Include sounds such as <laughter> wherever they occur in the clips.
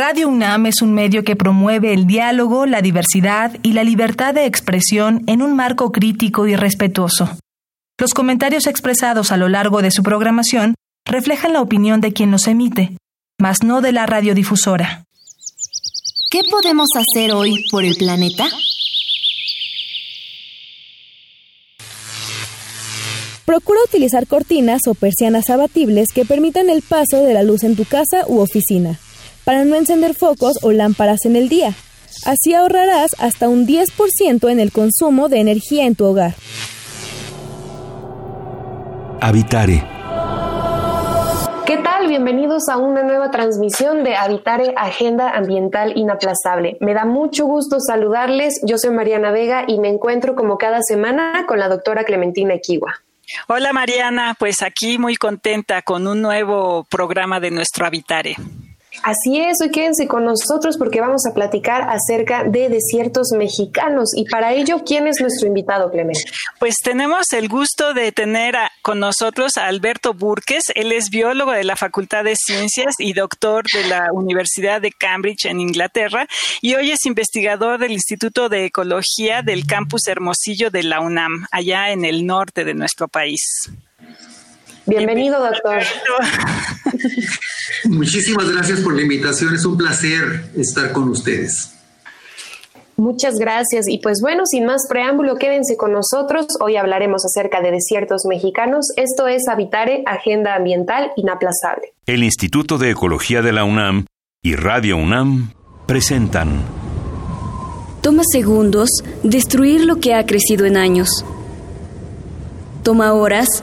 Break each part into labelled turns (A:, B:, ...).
A: Radio UNAM es un medio que promueve el diálogo, la diversidad y la libertad de expresión en un marco crítico y respetuoso. Los comentarios expresados a lo largo de su programación reflejan la opinión de quien los emite, mas no de la radiodifusora.
B: ¿Qué podemos hacer hoy por el planeta?
C: Procura utilizar cortinas o persianas abatibles que permitan el paso de la luz en tu casa u oficina, para no encender focos o lámparas en el día. Así ahorrarás hasta un 10% en el consumo de energía en tu hogar.
D: Habitare.
E: ¿Qué tal? Bienvenidos a una nueva transmisión de Habitare Agenda Ambiental Inaplazable. Me da mucho gusto saludarles. Yo soy Mariana Vega y me encuentro como cada semana con la doctora Clementina Equiwa.
F: Hola Mariana, pues aquí muy contenta con un nuevo programa de nuestro Habitare.
E: Así es, hoy quédense con nosotros porque vamos a platicar acerca de desiertos mexicanos y para ello, ¿quién es nuestro invitado, Clemente?
F: Pues tenemos el gusto de tener con nosotros a Alberto Burques, él es biólogo de la Facultad de Ciencias y doctor de la Universidad de Cambridge en Inglaterra y hoy es investigador del Instituto de Ecología del Campus Hermosillo de la UNAM, allá en el norte de nuestro país.
E: Bienvenido, doctor. <laughs>
G: Muchísimas gracias por la invitación. Es un placer estar con ustedes.
E: Muchas gracias. Y pues bueno, sin más preámbulo, quédense con nosotros. Hoy hablaremos acerca de desiertos mexicanos. Esto es Habitare, Agenda Ambiental Inaplazable.
D: El Instituto de Ecología de la UNAM y Radio UNAM presentan.
B: Toma segundos destruir lo que ha crecido en años. Toma horas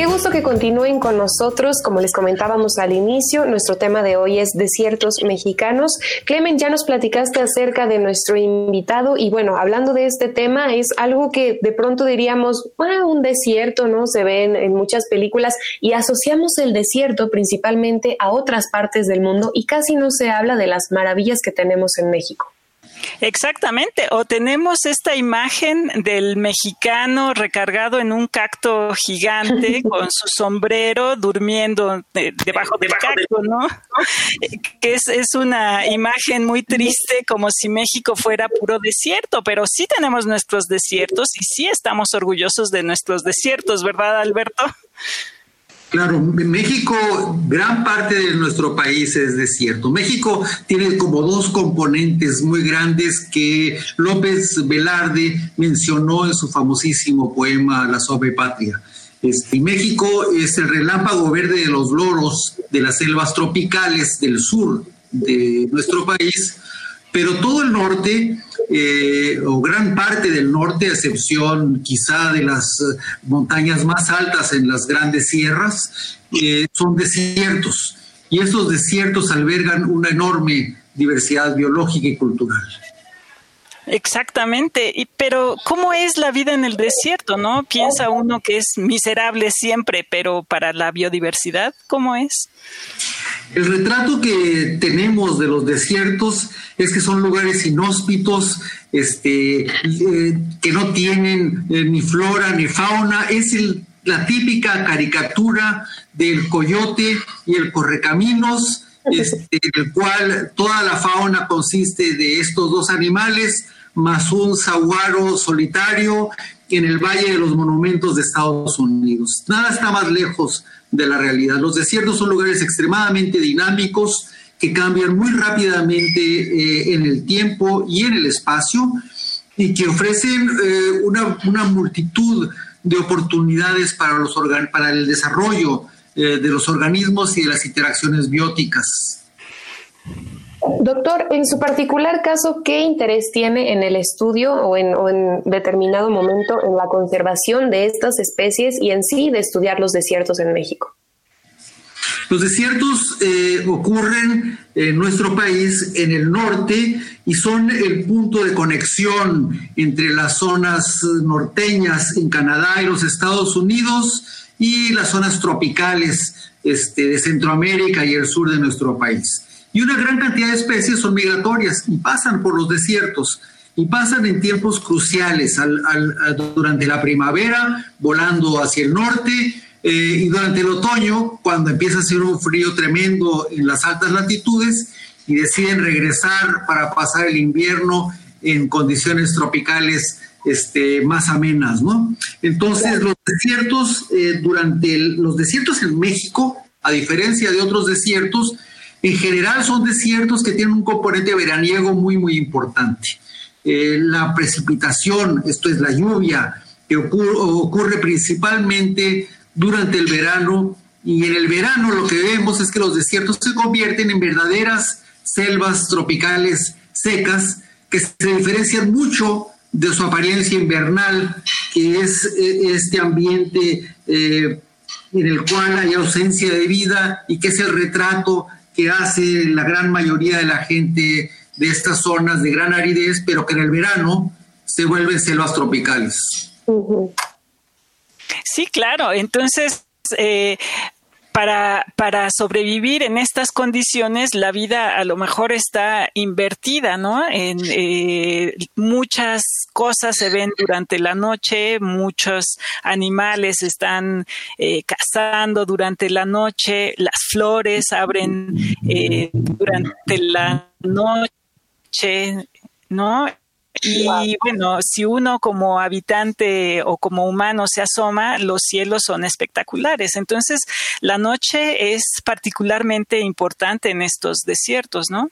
E: Qué gusto que continúen con nosotros. Como les comentábamos al inicio, nuestro tema de hoy es desiertos mexicanos. Clemen, ya nos platicaste acerca de nuestro invitado y bueno, hablando de este tema, es algo que de pronto diríamos, un desierto, ¿no? Se ve en muchas películas y asociamos el desierto principalmente a otras partes del mundo y casi no se habla de las maravillas que tenemos en México.
F: Exactamente, o tenemos esta imagen del mexicano recargado en un cacto gigante <laughs> con su sombrero durmiendo debajo del cacto, ¿no? Que es, es una imagen muy triste, como si México fuera puro desierto, pero sí tenemos nuestros desiertos y sí estamos orgullosos de nuestros desiertos, ¿verdad, Alberto?
G: Claro, México, gran parte de nuestro país es desierto. México tiene como dos componentes muy grandes que López Velarde mencionó en su famosísimo poema La Sobe Patria. Este, México es el relámpago verde de los loros de las selvas tropicales del sur de nuestro país, pero todo el norte eh, o gran parte del norte, a excepción quizá de las eh, montañas más altas en las grandes sierras, eh, son desiertos. Y estos desiertos albergan una enorme diversidad biológica y cultural.
F: Exactamente, y, pero ¿cómo es la vida en el desierto, no? Piensa uno que es miserable siempre, pero para la biodiversidad, ¿cómo es?
G: El retrato que tenemos de los desiertos es que son lugares inhóspitos, este, eh, que no tienen eh, ni flora ni fauna. Es la típica caricatura del coyote y el correcaminos, <laughs> este, el cual toda la fauna consiste de estos dos animales más un saguaro solitario en el Valle de los Monumentos de Estados Unidos. Nada está más lejos de la realidad. Los desiertos son lugares extremadamente dinámicos que cambian muy rápidamente eh, en el tiempo y en el espacio y que ofrecen eh, una, multitud de oportunidades para, los para el desarrollo eh, de los organismos y de las interacciones bióticas.
E: Doctor, en su particular caso, ¿qué interés tiene en el estudio o en, determinado momento en la conservación de estas especies y en sí de estudiar los desiertos en México?
G: Los desiertos eh, ocurren en nuestro país en el norte y son el punto de conexión entre las zonas norteñas en Canadá y los Estados Unidos y las zonas tropicales este, de Centroamérica y el sur de nuestro país. Y una gran cantidad de especies son migratorias y pasan por los desiertos y pasan en tiempos cruciales, durante la primavera, volando hacia el norte, eh, y durante el otoño, cuando empieza a hacer un frío tremendo en las altas latitudes, y deciden regresar para pasar el invierno en condiciones tropicales este, más amenas, ¿no? Entonces, los desiertos, eh, durante los desiertos en México, a diferencia de otros desiertos, en general son desiertos que tienen un componente veraniego muy, muy importante. Eh, la precipitación, esto es la lluvia, que ocurre, principalmente durante el verano, y en el verano lo que vemos es que los desiertos se convierten en verdaderas selvas tropicales secas que se diferencian mucho de su apariencia invernal, que es eh, este ambiente eh, en el cual hay ausencia de vida y que es el retrato que hace la gran mayoría de la gente de estas zonas de gran aridez, pero que en el verano se vuelven selvas tropicales.
F: Sí, claro. Entonces, eh, para, para sobrevivir en estas condiciones, la vida a lo mejor está invertida, ¿no? En eh, muchas cosas se ven durante la noche, muchos animales están eh, cazando durante la noche, las flores abren eh, durante la noche, ¿no? Y bueno, si uno como habitante o como humano se asoma, los cielos son espectaculares. Entonces, la noche es particularmente importante en estos desiertos, ¿no?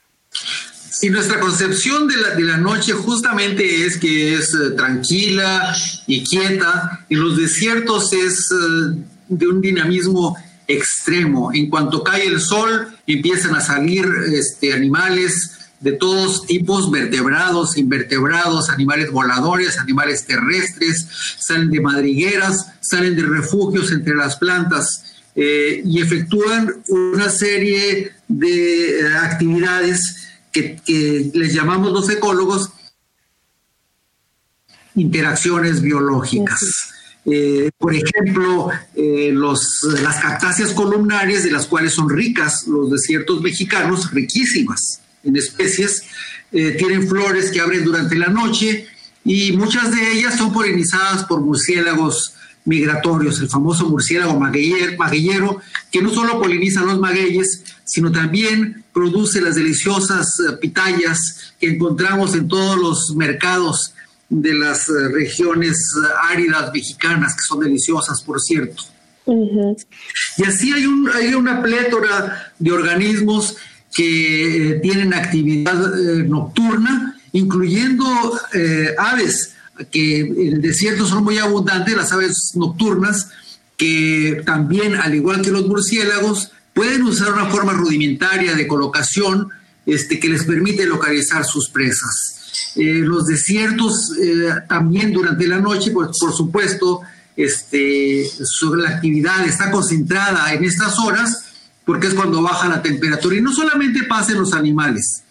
G: Sí, nuestra concepción de la, de la noche justamente es que es eh, tranquila y quieta. En los desiertos es eh, de un dinamismo extremo. En cuanto cae el sol, empiezan a salir este, animales, de todos tipos, vertebrados, invertebrados, animales voladores, animales terrestres, salen de madrigueras, salen de refugios entre las plantas eh, y efectúan una serie de eh, actividades que, les llamamos los ecólogos interacciones biológicas. Eh, por ejemplo, los, las cactáceas columnares, de las cuales son ricas los desiertos mexicanos, riquísimas en especies, eh, tienen flores que abren durante la noche y muchas de ellas son polinizadas por murciélagos migratorios, el famoso murciélago magueyero, que no solo poliniza los magueyes, sino también produce las deliciosas eh, pitayas que encontramos en todos los mercados de las eh, regiones áridas mexicanas, que son deliciosas, por cierto. Y así hay, un, hay una plétora de organismos que eh, tienen actividad eh, nocturna, incluyendo eh, aves que en el desierto son muy abundantes, las aves nocturnas, que también, al igual que los murciélagos, pueden usar una forma rudimentaria de colocación este, que les permite localizar sus presas. los desiertos también durante la noche, pues, por supuesto, este, sobre la actividad está concentrada en estas horas, porque es cuando baja la temperatura. Y no solamente pasa en los animales,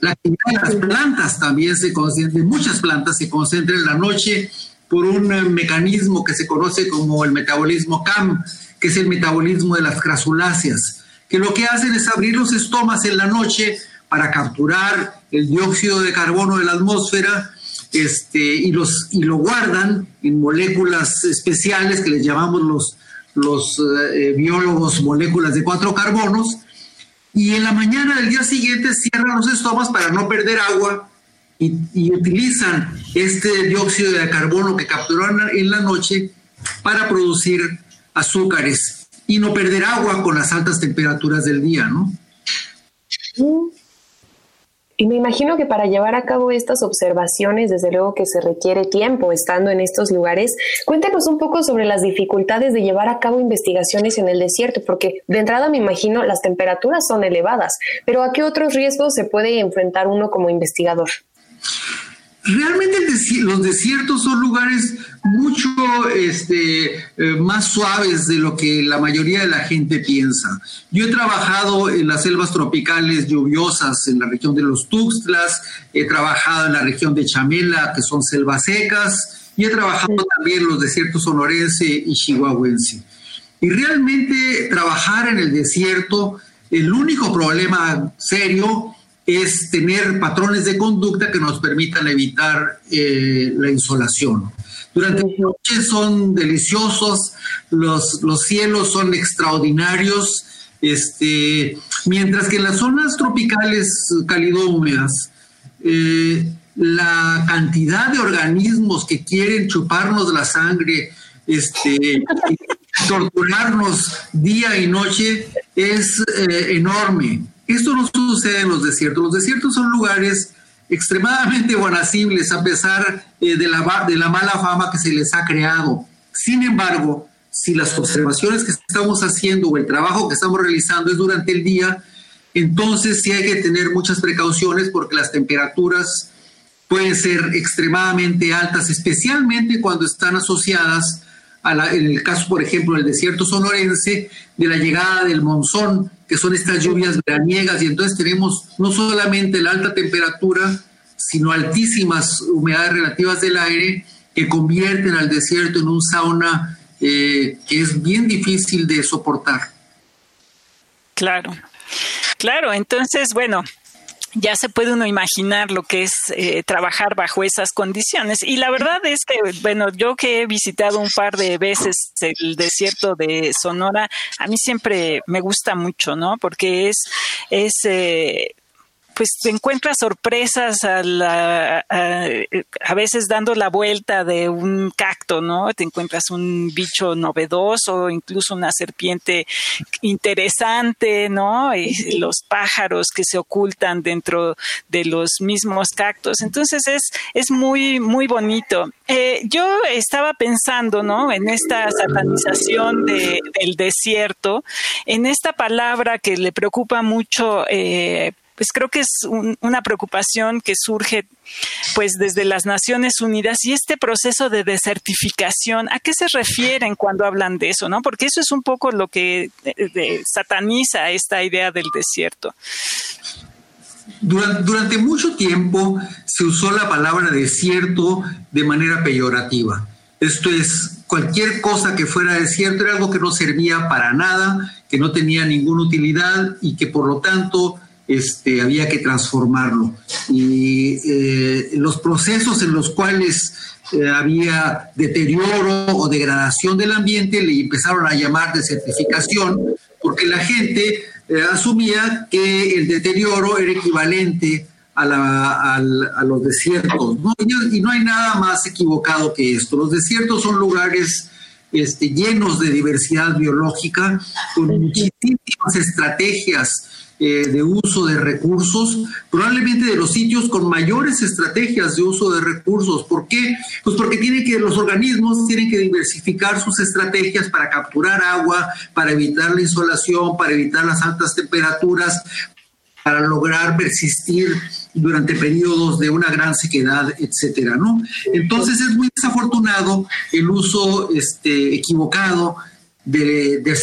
G: la actividad de las plantas también se concentra, muchas plantas se concentran en la noche por un eh, mecanismo que se conoce como el metabolismo CAM, que es el metabolismo de las crasuláceas, que lo que hacen es abrir los estomas en la noche para capturar el dióxido de carbono de la atmósfera este, y, los, y lo guardan en moléculas especiales que les llamamos los los eh, biólogos moléculas de cuatro carbonos, y en la mañana del día siguiente cierran los estomas para no perder agua y, utilizan este dióxido de carbono que capturaron en la noche para producir azúcares y no perder agua con las altas temperaturas del día, ¿no?
E: Mm. Y me imagino que para llevar a cabo estas observaciones, desde luego que se requiere tiempo estando en estos lugares. Cuéntanos un poco sobre las dificultades de llevar a cabo investigaciones en el desierto, porque de entrada me imagino las temperaturas son elevadas, pero ¿a qué otros riesgos se puede enfrentar uno como investigador?
G: Realmente los desiertos son lugares mucho este, eh, más suaves de lo que la mayoría de la gente piensa. Yo he trabajado en las selvas tropicales lluviosas en la región de los Tuxtlas, he trabajado en la región de Chamela, que son selvas secas, y he trabajado también en los desiertos sonorense y chihuahuense. Y realmente trabajar en el desierto, el único problema serio es tener patrones de conducta que nos permitan evitar eh, la insolación. Durante la noche son deliciosos, los, los cielos son extraordinarios, este, mientras que en las zonas tropicales cálido-húmedas, eh, la cantidad de organismos que quieren chuparnos la sangre, este, torturarnos día y noche es eh, enorme. Esto no sucede en los desiertos. Los desiertos son lugares extremadamente bonacibles a pesar eh, de, la, de la mala fama que se les ha creado. Sin embargo, si las observaciones que estamos haciendo o el trabajo que estamos realizando es durante el día, entonces sí hay que tener muchas precauciones porque las temperaturas pueden ser extremadamente altas, especialmente cuando están asociadas en el caso, por ejemplo, del desierto sonorense, de la llegada del monzón, que son estas lluvias veraniegas, y entonces tenemos no solamente la alta temperatura, sino altísimas humedades relativas del aire que convierten al desierto en un sauna eh, que es bien difícil de soportar.
F: Claro, claro, entonces, bueno, ya se puede uno imaginar lo que es eh, trabajar bajo esas condiciones. Y la verdad es que, bueno, yo que he visitado un par de veces el desierto de Sonora, a mí siempre me gusta mucho, ¿no? Porque es, es eh, pues te encuentras sorpresas a, la, a, veces dando la vuelta de un cacto, ¿no? Te encuentras un bicho novedoso, incluso una serpiente interesante, ¿no? Y los pájaros que se ocultan dentro de los mismos cactos. Entonces es, es muy, muy bonito. Eh, yo estaba pensando, ¿no? En esta satanización de, del desierto, en esta palabra que le preocupa mucho eh, pues creo que es una preocupación que surge pues desde las Naciones Unidas y este proceso de desertificación, ¿a qué se refieren cuando hablan de eso? ¿no? Porque eso es un poco lo que eh, sataniza esta idea del desierto.
G: Durante, durante mucho tiempo se usó la palabra desierto de manera peyorativa. Esto es, cualquier cosa que fuera desierto era algo que no servía para nada, que no tenía ninguna utilidad y que por lo tanto este, había que transformarlo. Y eh, los procesos en los cuales eh, había deterioro o degradación del ambiente le empezaron a llamar desertificación, porque la gente eh, asumía que el deterioro era equivalente a, los desiertos. Y, no hay nada más equivocado que esto. Los desiertos son lugares este, llenos de diversidad biológica, con muchísimas estrategias eh, de uso de recursos, probablemente de los sitios con mayores estrategias de uso de recursos. ¿Por qué? Pues porque tienen que, los organismos tienen que diversificar sus estrategias para capturar agua, para evitar la insolación, para evitar las altas temperaturas, para lograr persistir durante periodos de una gran sequedad, etcétera, ¿no? Entonces es muy desafortunado el uso este, equivocado de, de,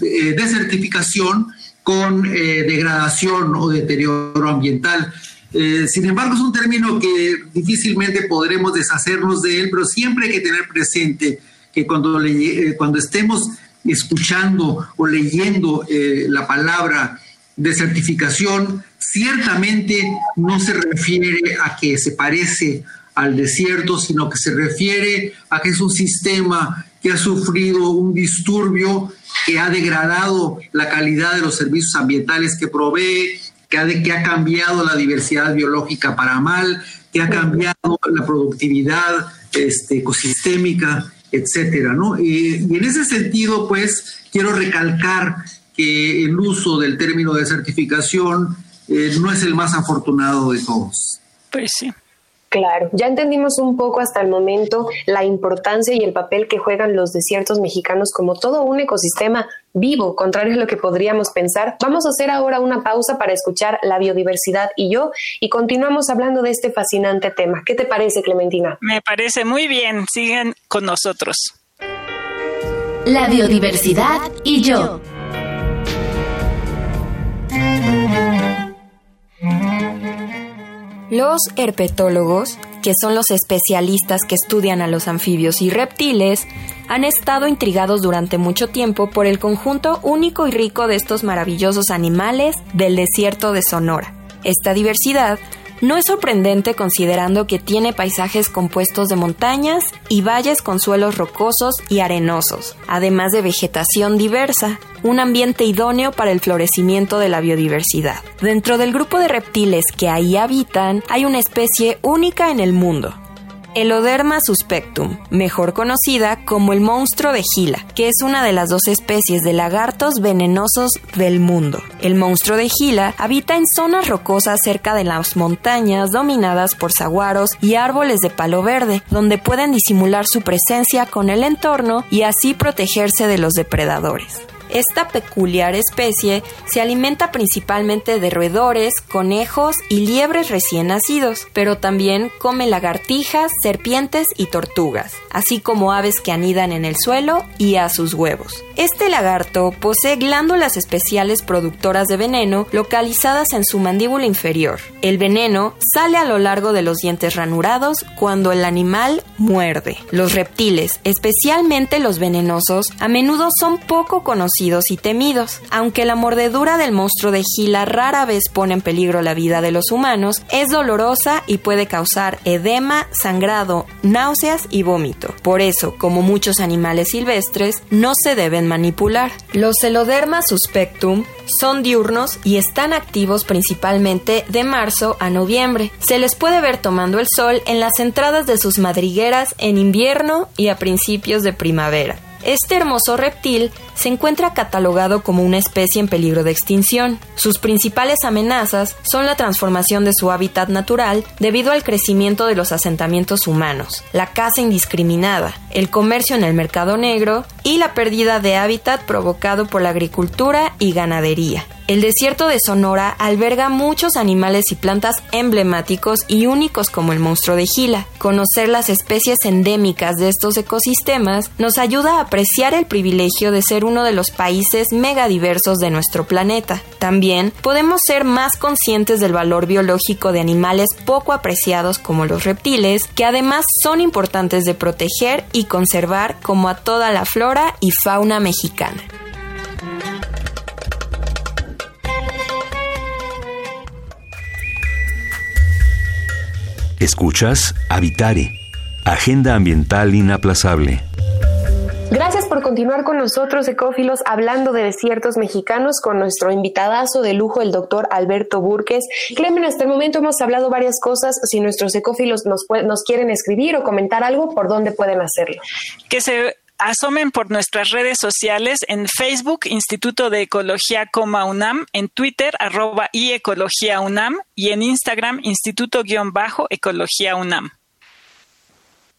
G: de, de certificación con eh, degradación o deterioro ambiental. Eh, sin embargo, es un término que difícilmente podremos deshacernos de él, pero siempre hay que tener presente que cuando, eh, cuando estemos escuchando o leyendo la palabra desertificación, ciertamente no se refiere a que se parece al desierto, sino que se refiere a que es un sistema que ha sufrido un disturbio que ha degradado la calidad de los servicios ambientales que provee, que ha, que ha cambiado la diversidad biológica para mal, que ha cambiado la productividad este, ecosistémica, etcétera, ¿no? Y, en ese sentido, pues, quiero recalcar que el uso del término de certificación eh, no es el más afortunado de todos.
F: Pues sí.
E: Claro, ya entendimos un poco hasta el momento la importancia y el papel que juegan los desiertos mexicanos como todo un ecosistema vivo, contrario a lo que podríamos pensar. Vamos a hacer ahora una pausa para escuchar la biodiversidad y yo y continuamos hablando de este fascinante tema. ¿Qué te parece, Clementina?
F: Me parece muy bien. Sigan con nosotros.
H: La biodiversidad y yo.
I: Los herpetólogos que son los especialistas que estudian a los anfibios y reptiles, han estado intrigados durante mucho tiempo por el conjunto único y rico de estos maravillosos animales del desierto de Sonora. Esta diversidad no es sorprendente considerando que tiene paisajes compuestos de montañas y valles con suelos rocosos y arenosos, además de vegetación diversa, un ambiente idóneo para el florecimiento de la biodiversidad. Dentro del grupo de reptiles que ahí habitan hay una especie única en el mundo, Eloderma suspectum, mejor conocida como el monstruo de Gila, que es una de las dos especies de lagartos venenosos del mundo. El monstruo de Gila habita en zonas rocosas cerca de las montañas dominadas por saguaros y árboles de palo verde, donde pueden disimular su presencia con el entorno y así protegerse de los depredadores. Esta peculiar especie se alimenta principalmente de roedores, conejos y liebres recién nacidos, pero también come lagartijas, serpientes y tortugas, así como aves que anidan en el suelo y a sus huevos. Este lagarto posee glándulas especiales productoras de veneno localizadas en su mandíbula inferior. El veneno sale a lo largo de los dientes ranurados cuando el animal muerde. Los reptiles, especialmente los venenosos, a menudo son poco conocidos y temidos. Aunque la mordedura del monstruo de Gila rara vez pone en peligro la vida de los humanos, es dolorosa y puede causar edema, sangrado, náuseas y vómito. Por eso, como muchos animales silvestres, no se deben manipular. Los Celoderma suspectum son diurnos y están activos principalmente de marzo a noviembre. Se les puede ver tomando el sol en las entradas de sus madrigueras en invierno y a principios de primavera. Este hermoso reptil se encuentra catalogado como una especie en peligro de extinción. Sus principales amenazas son la transformación de su hábitat natural debido al crecimiento de los asentamientos humanos, la caza indiscriminada, el comercio en el mercado negro y la pérdida de hábitat provocado por la agricultura y ganadería. El desierto de Sonora alberga muchos animales y plantas emblemáticos y únicos como el monstruo de Gila. Conocer las especies endémicas de estos ecosistemas nos ayuda a apreciar el privilegio de ser uno de los países megadiversos de nuestro planeta. También podemos ser más conscientes del valor biológico de animales poco apreciados como los reptiles, que además son importantes de proteger y conservar como a toda la flora y fauna mexicana.
D: Escuchas Habitare, Agenda Ambiental Inaplazable.
E: Gracias por continuar con nosotros, ecófilos, hablando de desiertos mexicanos con nuestro invitadazo de lujo, el doctor Alberto Burques. Clemen, hasta el momento hemos hablado varias cosas. Si nuestros ecófilos nos, nos quieren escribir o comentar algo, ¿por dónde pueden hacerlo?
F: Que se asomen por nuestras redes sociales en Facebook, Instituto de Ecología, UNAM, en Twitter, arroba y Ecología UNAM, y en Instagram, Instituto-Ecología UNAM.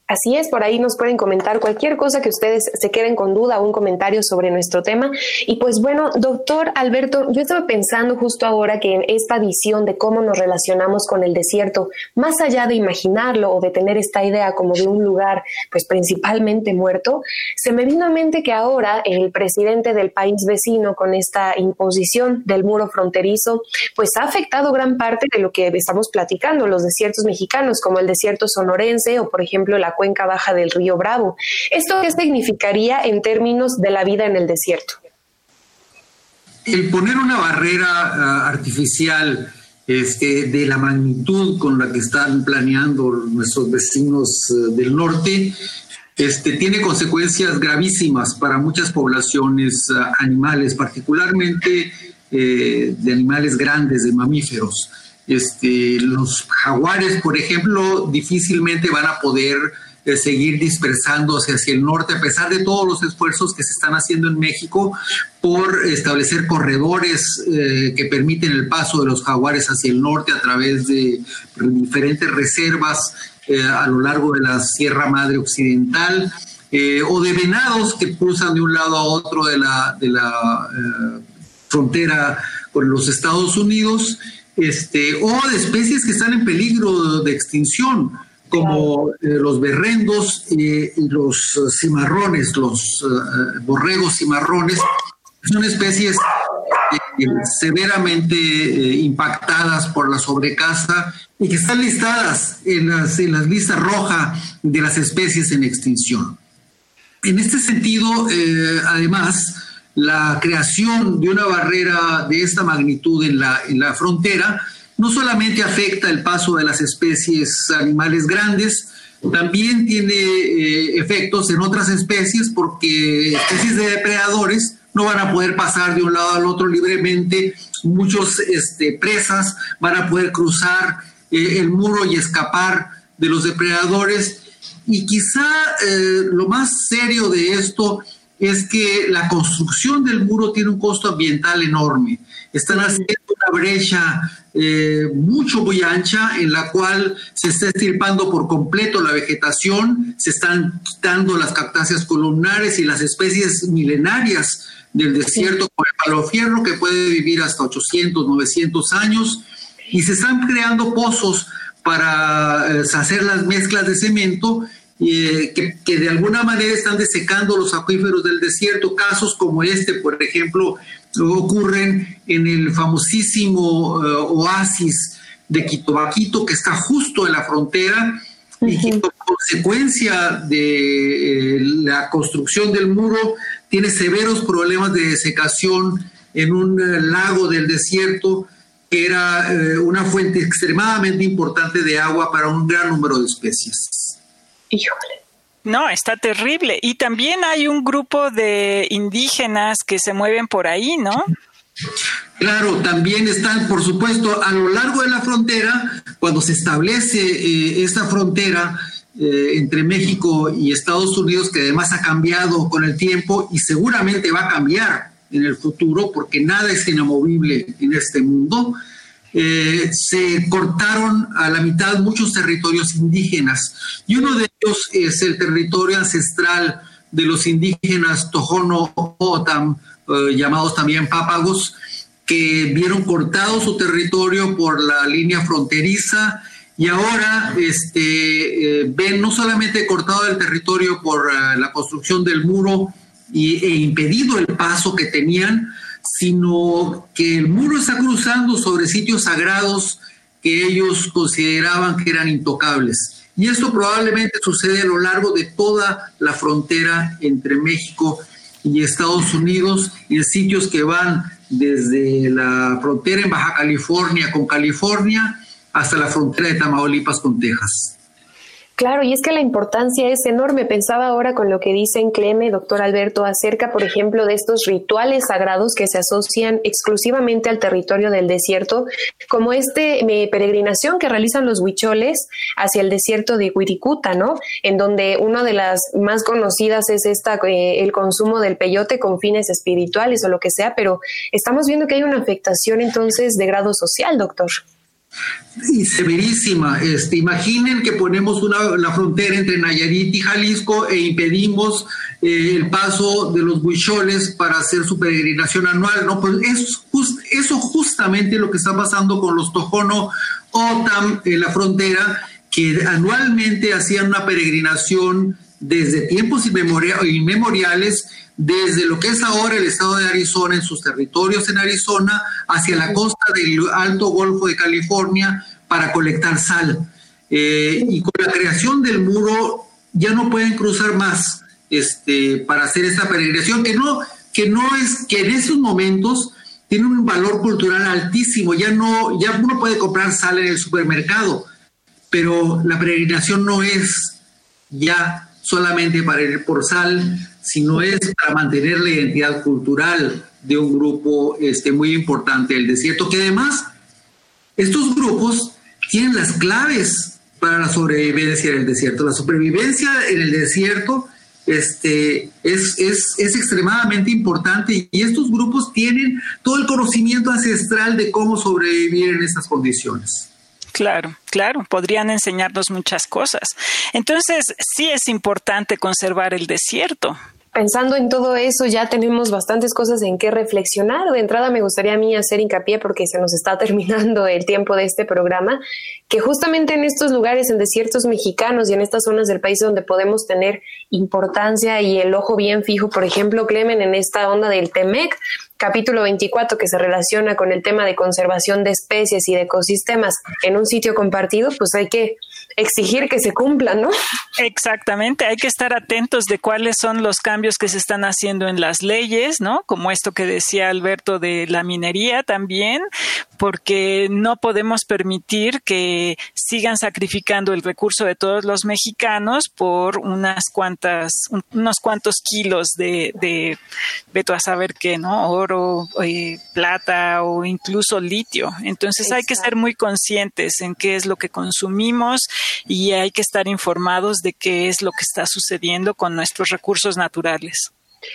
E: Así es, por ahí nos pueden comentar cualquier cosa que ustedes se queden con duda o un comentario sobre nuestro tema. Y pues bueno, doctor Alberto, yo estaba pensando justo ahora que en esta visión de cómo nos relacionamos con el desierto, más allá de imaginarlo o de tener esta idea como de un lugar pues principalmente muerto, se me vino a mente que ahora el presidente del país vecino con esta imposición del muro fronterizo, pues ha afectado gran parte de lo que estamos platicando, los desiertos mexicanos, como el desierto sonorense o por ejemplo la cuenca baja del río Bravo. ¿Esto qué significaría en términos de la vida en el desierto?
G: El poner una barrera ah, artificial este, de la magnitud con la que están planeando nuestros vecinos eh, del norte, este, tiene consecuencias gravísimas para muchas poblaciones ah, animales, particularmente eh, de animales grandes, de mamíferos. Este, los jaguares, por ejemplo, difícilmente van a poder seguir dispersándose hacia el norte, a pesar de todos los esfuerzos que se están haciendo en México por establecer corredores eh, que permiten el paso de los jaguares hacia el norte a través de diferentes reservas eh, a lo largo de la Sierra Madre Occidental. Eh, o de venados que cruzan de un lado a otro de la, de la frontera con los Estados Unidos, este, o de especies que están en peligro de extinción como eh, los berrendos y los cimarrones, los eh, borregos cimarrones, son especies eh, severamente eh, impactadas por la sobrecasa y que están listadas en las, en las listas rojas de las especies en extinción. En este sentido, además, la creación de una barrera de esta magnitud en la, en la frontera no solamente afecta el paso de las especies animales grandes, también tiene eh, efectos en otras especies porque especies de depredadores no van a poder pasar de un lado al otro libremente, muchos este, presas van a poder cruzar eh, el muro y escapar de los depredadores. Y quizá eh, lo más serio de esto es que la construcción del muro tiene un costo ambiental enorme. Están haciendo una brecha eh, mucho muy ancha en la cual se está estirpando por completo la vegetación, se están quitando las cactáceas columnares y las especies milenarias del desierto como el palofierro que puede vivir hasta 800, 900 años y se están creando pozos para eh, hacer las mezclas de cemento eh, que, que, de alguna manera están desecando los acuíferos del desierto. Casos como este, por ejemplo, ocurren en el famosísimo eh, oasis de Quitobaquito, que está justo en la frontera, y que como consecuencia de eh, la construcción del muro tiene severos problemas de desecación en un lago del desierto que era una fuente extremadamente importante de agua para un gran número de especies.
F: Híjole. No, está terrible. Y también hay un grupo de indígenas que se mueven por ahí, ¿no?
G: Claro, también están, por supuesto, a lo largo de la frontera, cuando se establece eh, esta frontera eh, entre México y Estados Unidos, que además ha cambiado con el tiempo y seguramente va a cambiar en el futuro, porque nada es inamovible en este mundo, eh, se cortaron a la mitad muchos territorios indígenas. Y uno de ellos es el territorio ancestral de los indígenas Tojono Otam, eh, llamados también pápagos, que vieron cortado su territorio por la línea fronteriza y ahora este, eh, ven no solamente cortado el territorio por la construcción del muro y, e impedido el paso que tenían, sino que el muro está cruzando sobre sitios sagrados que ellos consideraban que eran intocables. Y esto probablemente sucede a lo largo de toda la frontera entre México y Estados Unidos, en sitios que van desde la frontera en Baja California con California hasta la frontera de Tamaulipas con Texas.
E: Claro, y es que la importancia es enorme. Pensaba ahora con lo que dicen Cleme, doctor Alberto, acerca, por ejemplo, de estos rituales sagrados que se asocian exclusivamente al territorio del desierto, como este peregrinación que realizan los huicholes hacia el desierto de Huiricuta, ¿no? En donde una de las más conocidas es esta, eh, el consumo del peyote con fines espirituales o lo que sea, pero estamos viendo que hay una afectación entonces de grado social, doctor.
G: Y severísima. Este, imaginen que ponemos una, la frontera entre Nayarit y Jalisco e impedimos eh, el paso de los buicholes para hacer su peregrinación anual. ¿no? Pues es eso justamente lo que está pasando con los Tojono OTAM en la frontera, que anualmente hacían una peregrinación desde tiempos inmemoriales desde lo que es ahora el estado de Arizona, en sus territorios en Arizona, hacia la costa del Alto Golfo de California para colectar sal. Eh, y con la creación del muro ya no pueden cruzar más este, para hacer esta peregrinación, que no, que no es, que en esos momentos tiene un valor cultural altísimo, ya no, ya uno puede comprar sal en el supermercado, pero la peregrinación no es ya solamente para ir por sal, sino es para mantener la identidad cultural de un grupo este, muy importante del desierto, que además estos grupos tienen las claves para la sobrevivencia en el desierto. La supervivencia en el desierto este, es, es, es, extremadamente importante y estos grupos tienen todo el conocimiento ancestral de cómo sobrevivir en estas condiciones.
F: Claro, claro, podrían enseñarnos muchas cosas. Entonces, sí es importante conservar el desierto.
E: Pensando en todo eso, ya tenemos bastantes cosas en qué reflexionar. De entrada, me gustaría a mí hacer hincapié, porque se nos está <laughs> terminando el tiempo de este programa, que justamente en estos lugares, en desiertos mexicanos y en estas zonas del país donde podemos tener importancia y el ojo bien fijo, por ejemplo, Clemen, en esta onda del TEMEC, capítulo 24 que se relaciona con el tema de conservación de especies y de ecosistemas en un sitio compartido, pues hay que exigir que se cumplan, ¿no?
F: Exactamente, hay que estar atentos de cuáles son los cambios que se están haciendo en las leyes, ¿no? Como esto que decía Alberto de la minería también, porque no podemos permitir que sigan sacrificando el recurso de todos los mexicanos por unas cuantas, unos cuantos kilos de, de veto a saber qué, ¿no? Oro, eh, plata o incluso litio. Entonces hay que ser muy conscientes en qué es lo que consumimos y hay que estar informados de qué es lo que está sucediendo con nuestros recursos naturales.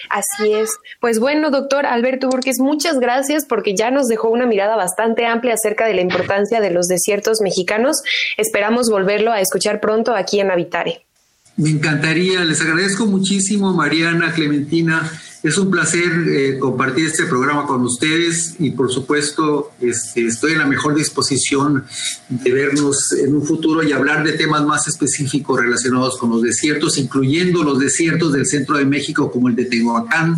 E: Así es. Pues bueno, doctor Alberto Burques, muchas gracias porque ya nos dejó una mirada bastante amplia acerca de la importancia de los desiertos mexicanos. Esperamos volverlo a escuchar pronto aquí en Habitare.
G: Me encantaría, les agradezco muchísimo, Mariana, Clementina. Es un placer eh, compartir este programa con ustedes y por supuesto este, estoy en la mejor disposición de vernos en un futuro y hablar de temas más específicos relacionados con los desiertos, incluyendo los desiertos del centro de México como el de Tehuacán,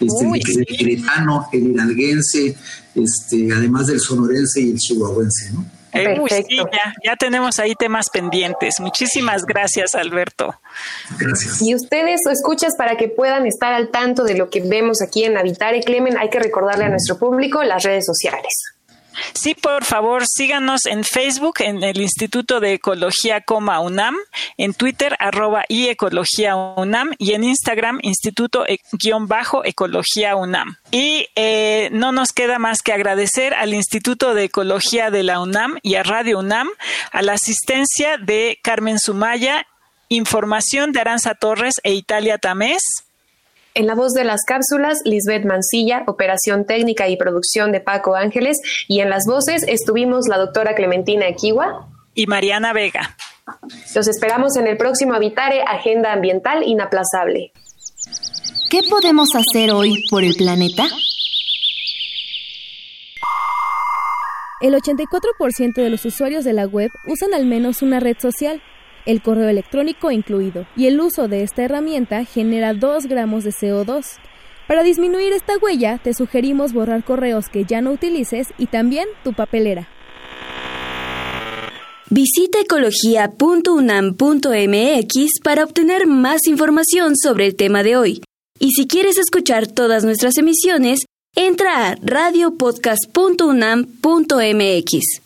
G: este, el queretano, el hidalguense, este, además del sonorense y el chihuahuense. ¿no?
F: Perfecto. ya, tenemos ahí temas pendientes. Muchísimas gracias, Alberto.
G: Gracias.
E: Y ustedes, escuchas, para que puedan estar al tanto de lo que vemos aquí en Habitare Clemen, hay que recordarle a nuestro público las redes sociales.
F: Sí, por favor, síganos en Facebook, en el Instituto de Ecología, UNAM, en Twitter, arroba y Ecología UNAM, y en Instagram, Instituto-Ecología eh, UNAM. Y eh, no nos queda más que agradecer al Instituto de Ecología de la UNAM y a Radio UNAM, a la asistencia de Carmen Sumaya, información de Aranza Torres e Italia Tamés.
E: En la voz de las cápsulas, Lisbeth Mancilla, operación técnica y producción de Paco Ángeles, y en las voces estuvimos la doctora Clementina Equiwa
F: y Mariana Vega.
E: Los esperamos en el próximo Habitare Agenda Ambiental Inaplazable.
H: ¿Qué podemos hacer hoy por el planeta?
C: El 84% de los usuarios de la web usan al menos una red social el correo electrónico incluido, y el uso de esta herramienta genera 2 gramos de CO2. Para disminuir esta huella, te sugerimos borrar correos que ya no utilices y también tu papelera.
B: Visita ecología.unam.mx para obtener más información sobre el tema de hoy. Y si quieres escuchar todas nuestras emisiones, entra a radiopodcast.unam.mx.